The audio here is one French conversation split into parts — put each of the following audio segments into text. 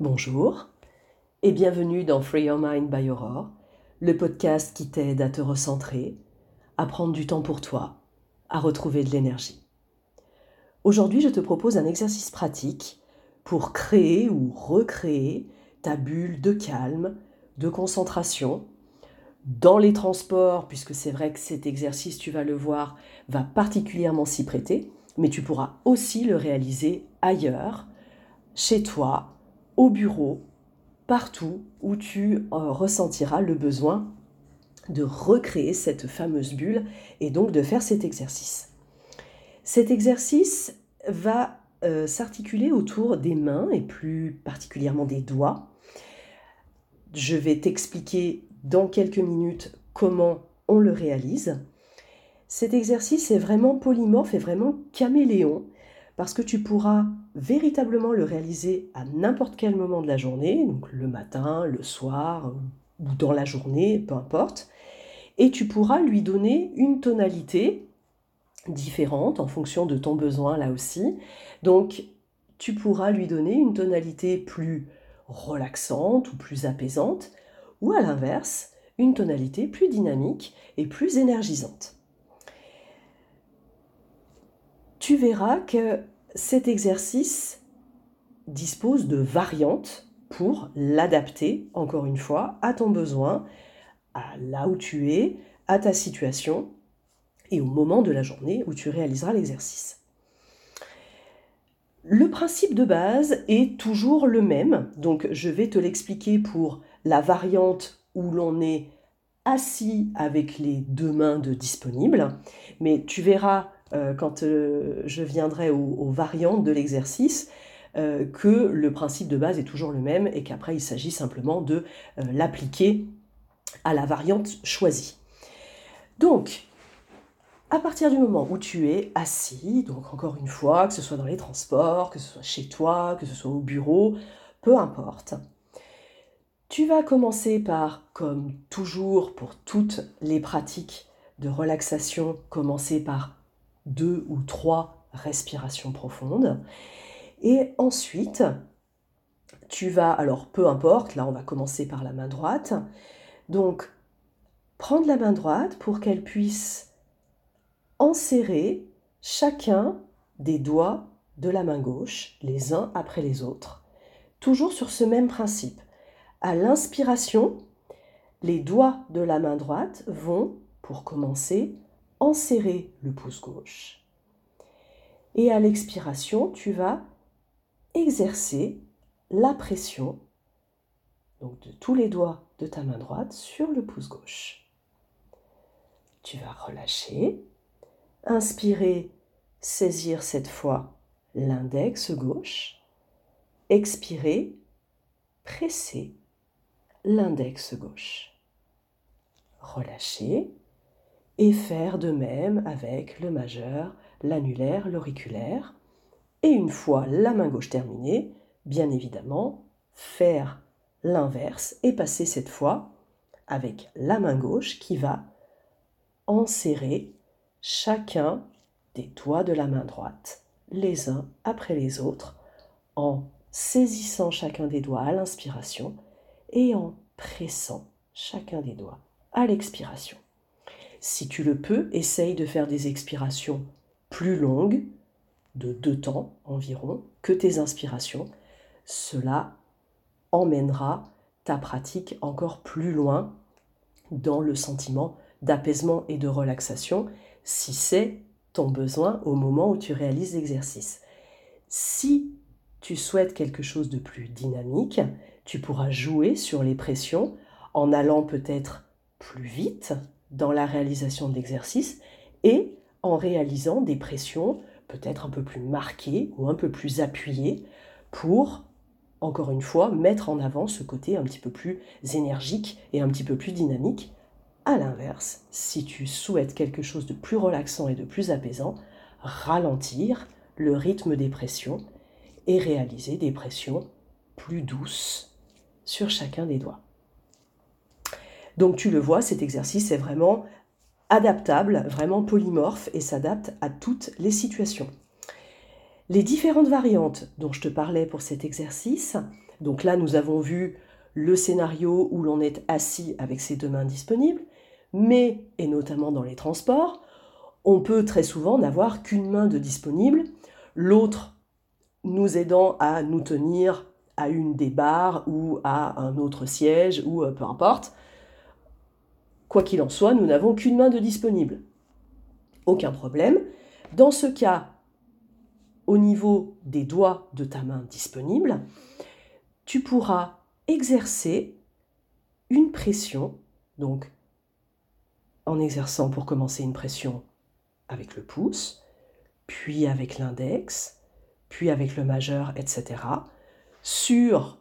Bonjour et bienvenue dans Free Your Mind by Aurore, le podcast qui t'aide à te recentrer, à prendre du temps pour toi, à retrouver de l'énergie. Aujourd'hui, je te propose un exercice pratique pour créer ou recréer ta bulle de calme, de concentration. Dans les transports, puisque c'est vrai que cet exercice, tu vas le voir, va particulièrement s'y prêter, mais tu pourras aussi le réaliser ailleurs, chez toi, au bureau, partout où tu euh, ressentiras le besoin de recréer cette fameuse bulle et donc de faire cet exercice. Cet exercice va euh, s'articuler autour des mains et plus particulièrement des doigts. Je vais t'expliquer dans quelques minutes comment on le réalise. Cet exercice est vraiment polymorphe et vraiment caméléon parce que tu pourras véritablement le réaliser à n'importe quel moment de la journée, donc le matin, le soir ou dans la journée, peu importe, et tu pourras lui donner une tonalité différente en fonction de ton besoin là aussi. Donc tu pourras lui donner une tonalité plus relaxante ou plus apaisante, ou à l'inverse, une tonalité plus dynamique et plus énergisante. Tu verras que cet exercice dispose de variantes pour l'adapter, encore une fois, à ton besoin, à là où tu es, à ta situation et au moment de la journée où tu réaliseras l'exercice. Le principe de base est toujours le même, donc je vais te l'expliquer pour la variante où l'on est assis avec les deux mains de disponible, mais tu verras quand euh, je viendrai aux, variantes de l'exercice, euh, que le principe de base est toujours le même et qu'après il s'agit simplement de l'appliquer à la variante choisie. Donc, à partir du moment où tu es assis, donc encore une fois, que ce soit dans les transports, que ce soit chez toi, que ce soit au bureau, peu importe, tu vas commencer par, comme toujours pour toutes les pratiques de relaxation, commencer par deux ou trois respirations profondes. Et ensuite, tu vas, alors peu importe, là on va commencer par la main droite. Donc, prendre la main droite pour qu'elle puisse enserrer chacun des doigts de la main gauche, les uns après les autres. Toujours sur ce même principe. À l'inspiration, les doigts de la main droite vont, pour commencer, enserrer le pouce gauche. Et à l'expiration, tu vas exercer la pression de tous les doigts de ta main droite sur le pouce gauche. Tu vas relâcher, inspirer, saisir cette fois l'index gauche, expirer, presser l'index gauche. Relâcher, et faire de même avec le majeur, l'annulaire, l'auriculaire. Et une fois la main gauche terminée, bien évidemment, faire l'inverse et passer cette fois avec la main gauche qui va enserrer chacun des doigts de la main droite, les uns après les autres, en saisissant chacun des doigts à l'inspiration et en pressant chacun des doigts à l'expiration. Si tu le peux, essaye de faire des expirations plus longues, de deux temps environ, que tes inspirations. Cela emmènera ta pratique encore plus loin dans le sentiment d'apaisement et de relaxation, si c'est ton besoin au moment où tu réalises l'exercice. Si tu souhaites quelque chose de plus dynamique, tu pourras jouer sur les pressions en allant peut-être plus vite dans la réalisation de l'exercice et en réalisant des pressions peut-être un peu plus marquées ou un peu plus appuyées pour, encore une fois, mettre en avant ce côté un petit peu plus énergique et un petit peu plus dynamique. A l'inverse, si tu souhaites quelque chose de plus relaxant et de plus apaisant, ralentir le rythme des pressions et réaliser des pressions plus douces sur chacun des doigts. Donc tu le vois, cet exercice est vraiment adaptable, vraiment polymorphe et s'adapte à toutes les situations. Les différentes variantes dont je te parlais pour cet exercice, donc là nous avons vu le scénario où l'on est assis avec ses deux mains disponibles, mais, et notamment dans les transports, on peut très souvent n'avoir qu'une main de disponible, l'autre nous aidant à nous tenir à une des barres ou à un autre siège ou euh, peu importe. Quoi qu'il en soit, nous n'avons qu'une main de disponible. Aucun problème. Dans ce cas, au niveau des doigts de ta main disponible, tu pourras exercer une pression, donc en exerçant pour commencer une pression avec le pouce, puis avec l'index, puis avec le majeur, etc. Sur,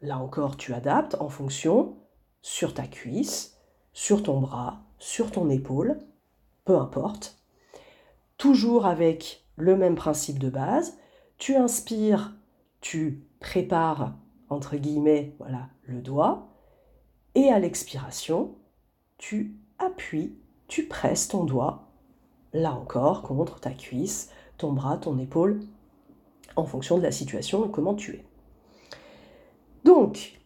là encore, tu adaptes en fonction, sur ta cuisse, sur ton bras, sur ton épaule, peu importe. Toujours avec le même principe de base. Tu inspires, tu prépares, entre guillemets, voilà, le doigt. Et à l'expiration, tu appuies, tu presses ton doigt, là encore, contre ta cuisse, ton bras, ton épaule, en fonction de la situation et comment tu es. Donc,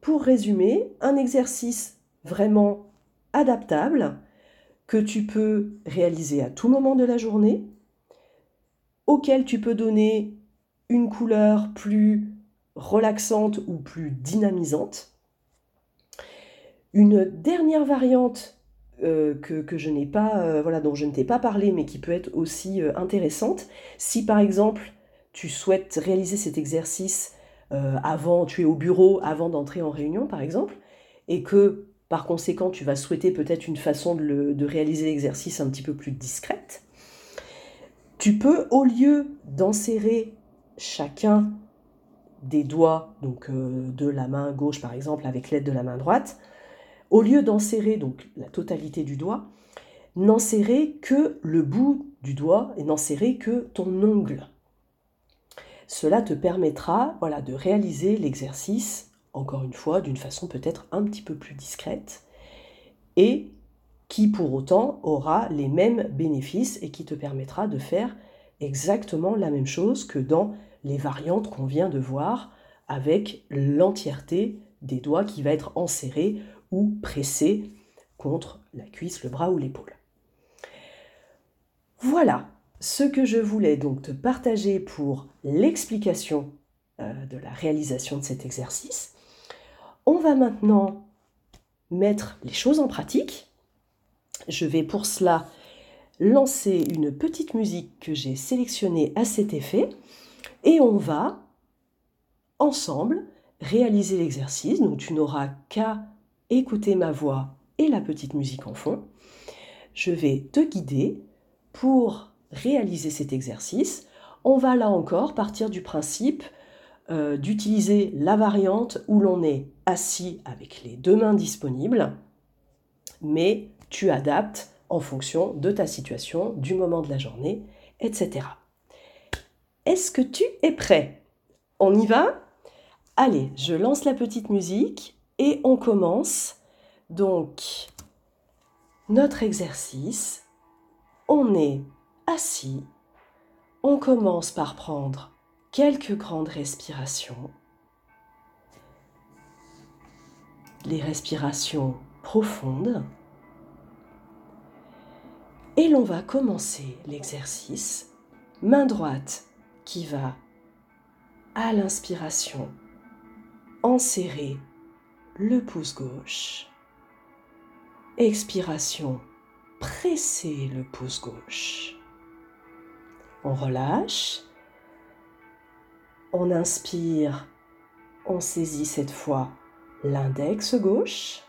pour résumer, un exercice vraiment adaptable que tu peux réaliser à tout moment de la journée, auquel tu peux donner une couleur plus relaxante ou plus dynamisante. Une dernière variante euh, que, je n'ai pas, euh, voilà, dont je ne t'ai pas parlé, mais qui peut être aussi euh, intéressante, si par exemple tu souhaites réaliser cet exercice avant, tu es au bureau avant d'entrer en réunion par exemple, et que par conséquent tu vas souhaiter peut-être une façon de, réaliser l'exercice un petit peu plus discrète, tu peux, au lieu d'enserrer chacun des doigts, donc euh, de la main gauche par exemple avec l'aide de la main droite, au lieu d'enserrer donc la totalité du doigt, n'enserrer que le bout du doigt et n'enserrer que ton ongle. Cela te permettra voilà, de réaliser l'exercice, encore une fois, d'une façon peut-être un petit peu plus discrète et qui pour autant aura les mêmes bénéfices et qui te permettra de faire exactement la même chose que dans les variantes qu'on vient de voir avec l'entièreté des doigts qui va être enserré ou pressé contre la cuisse, le bras ou l'épaule. Voilà ce que je voulais donc te partager pour l'explication euh, de la réalisation de cet exercice. On va maintenant mettre les choses en pratique je vais pour cela lancer une petite musique que j'ai sélectionnée à cet effet et on va ensemble réaliser l'exercice. Donc tu n'auras qu'à écouter ma voix et la petite musique en fond. Je vais te guider pour réaliser cet exercice. On va là encore partir du principe euh, d'utiliser la variante où l'on est assis avec les deux mains disponibles, mais tu adaptes en fonction de ta situation, du moment de la journée, etc. Est-ce que tu es prêt? On y va? Allez, je lance la petite musique et on commence. Donc, notre exercice, on est assis. On commence par prendre quelques grandes respirations. Les respirations profondes. Et l'on va commencer l'exercice. Main droite qui va à l'inspiration enserrer le pouce gauche. Expiration, presser le pouce gauche. On relâche. On inspire. On saisit cette fois l'index gauche.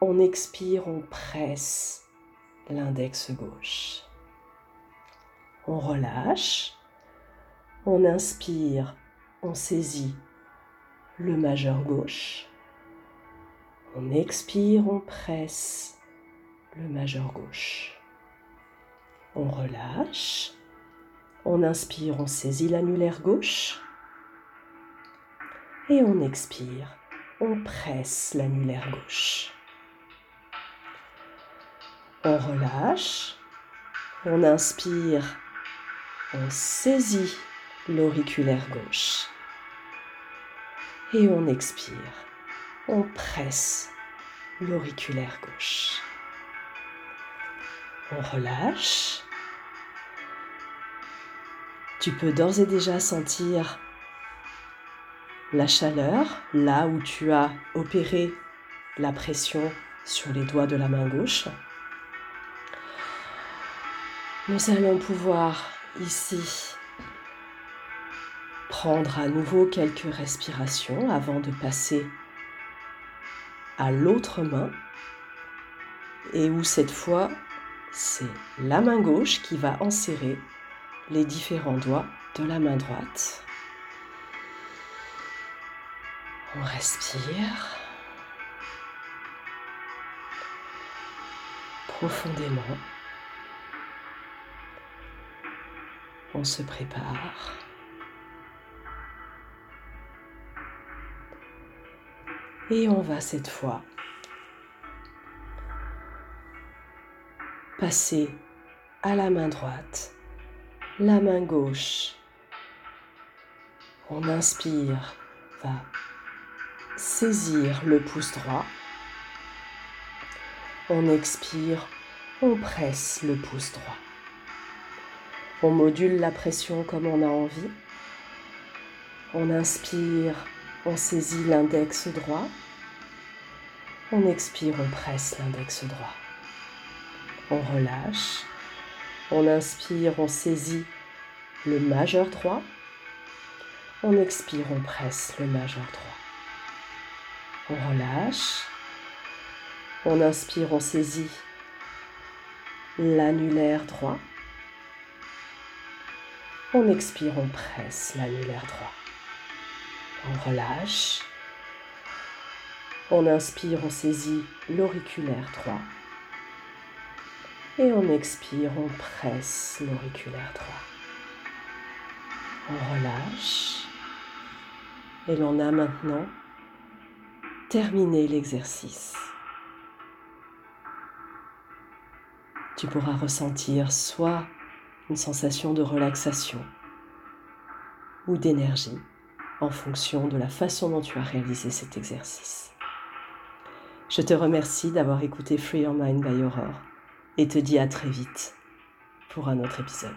On expire, on presse l'index gauche. On relâche, on inspire, on saisit le majeur gauche. On expire, on presse le majeur gauche. On relâche, on inspire, on saisit l'annulaire gauche. Et on expire, on presse l'annulaire gauche. On relâche. On inspire. on saisit l'auriculaire gauche. Et on expire. On presse l'auriculaire gauche. On relâche. Tu peux d'ores et déjà sentir la chaleur là où tu as opéré la pression sur les doigts de la main gauche. Nous allons pouvoir ici prendre à nouveau quelques respirations avant de passer à l'autre main et où cette fois c'est la main gauche qui va enserrer les différents doigts de la main droite. On respire profondément. On se prépare. Et on va cette fois passer à la main droite, la main gauche. On inspire, va saisir le pouce droit. On expire, on presse le pouce droit. On module la pression comme on a envie. On inspire, on saisit l'index droit. On expire, on presse l'index droit. On relâche. On inspire, on saisit le majeur droit. On expire, on presse le majeur droit. On relâche. On inspire, on saisit l'annulaire droit. On expire, on presse l'annulaire droit. On relâche. On inspire, on saisit l'auriculaire droit. Et on expire, on presse l'auriculaire droit. On relâche. Et l'on a maintenant terminer l'exercice. Tu pourras ressentir soit une sensation de relaxation ou d'énergie en fonction de la façon dont tu as réalisé cet exercice. Je te remercie d'avoir écouté Free Your Mind by Aurore et te dis à très vite pour un autre épisode.